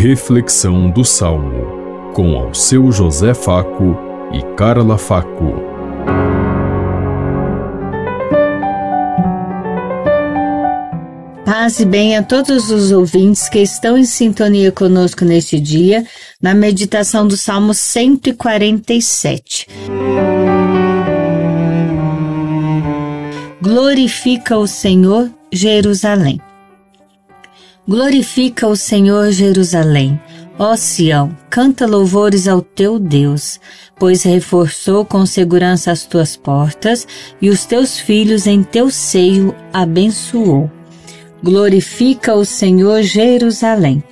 Reflexão do Salmo, com ao seu José Faco e Carla Faco. Paz e bem a todos os ouvintes que estão em sintonia conosco neste dia, na meditação do Salmo 147. Glorifica o Senhor, Jerusalém. Glorifica o Senhor, Jerusalém. Ó Sião, canta louvores ao teu Deus, pois reforçou com segurança as tuas portas e os teus filhos em teu seio abençoou. Glorifica o Senhor, Jerusalém.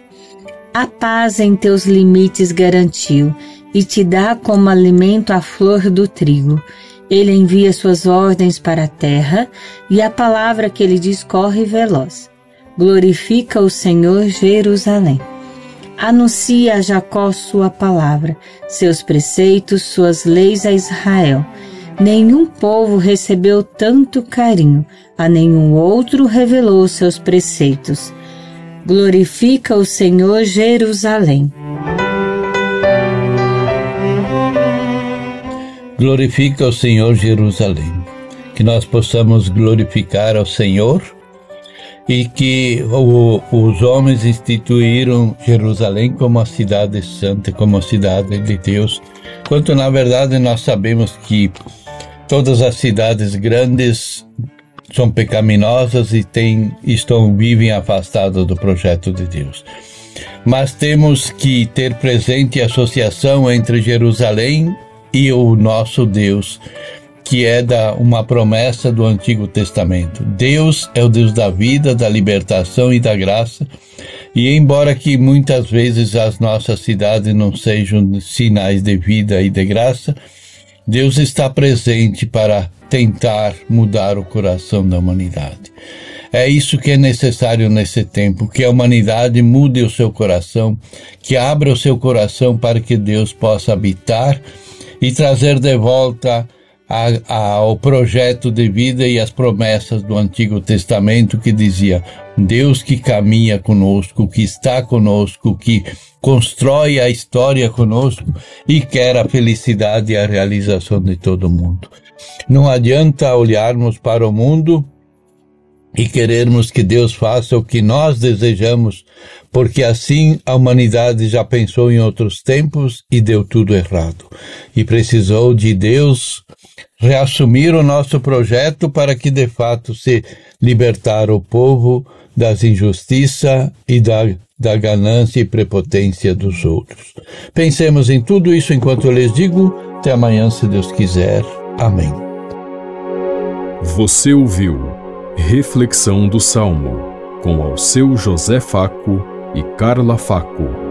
A paz em teus limites garantiu e te dá como alimento a flor do trigo. Ele envia suas ordens para a terra e a palavra que ele diz corre veloz. Glorifica o Senhor Jerusalém. Anuncia a Jacó sua palavra, seus preceitos, suas leis a Israel. Nenhum povo recebeu tanto carinho, a nenhum outro revelou seus preceitos. Glorifica o Senhor Jerusalém. Glorifica o Senhor Jerusalém. Que nós possamos glorificar ao Senhor e que o, os homens instituíram Jerusalém como a cidade santa, como a cidade de Deus, quanto na verdade nós sabemos que todas as cidades grandes são pecaminosas e têm, estão vivem afastadas do projeto de Deus. Mas temos que ter presente a associação entre Jerusalém e o nosso Deus, que é da uma promessa do Antigo Testamento. Deus é o Deus da vida, da libertação e da graça. E embora que muitas vezes as nossas cidades não sejam sinais de vida e de graça, Deus está presente para tentar mudar o coração da humanidade. É isso que é necessário nesse tempo, que a humanidade mude o seu coração, que abra o seu coração para que Deus possa habitar e trazer de volta a, ao projeto de vida e as promessas do Antigo Testamento que dizia Deus que caminha conosco, que está conosco, que constrói a história conosco e quer a felicidade e a realização de todo mundo. Não adianta olharmos para o mundo e querermos que Deus faça o que nós desejamos, porque assim a humanidade já pensou em outros tempos e deu tudo errado. E precisou de Deus reassumir o nosso projeto para que de fato se libertar o povo das injustiças e da, da ganância e prepotência dos outros. Pensemos em tudo isso enquanto eu lhes digo. Até amanhã, se Deus quiser. Amém. Você ouviu Reflexão do Salmo com ao seu José Faco e Carla Faco.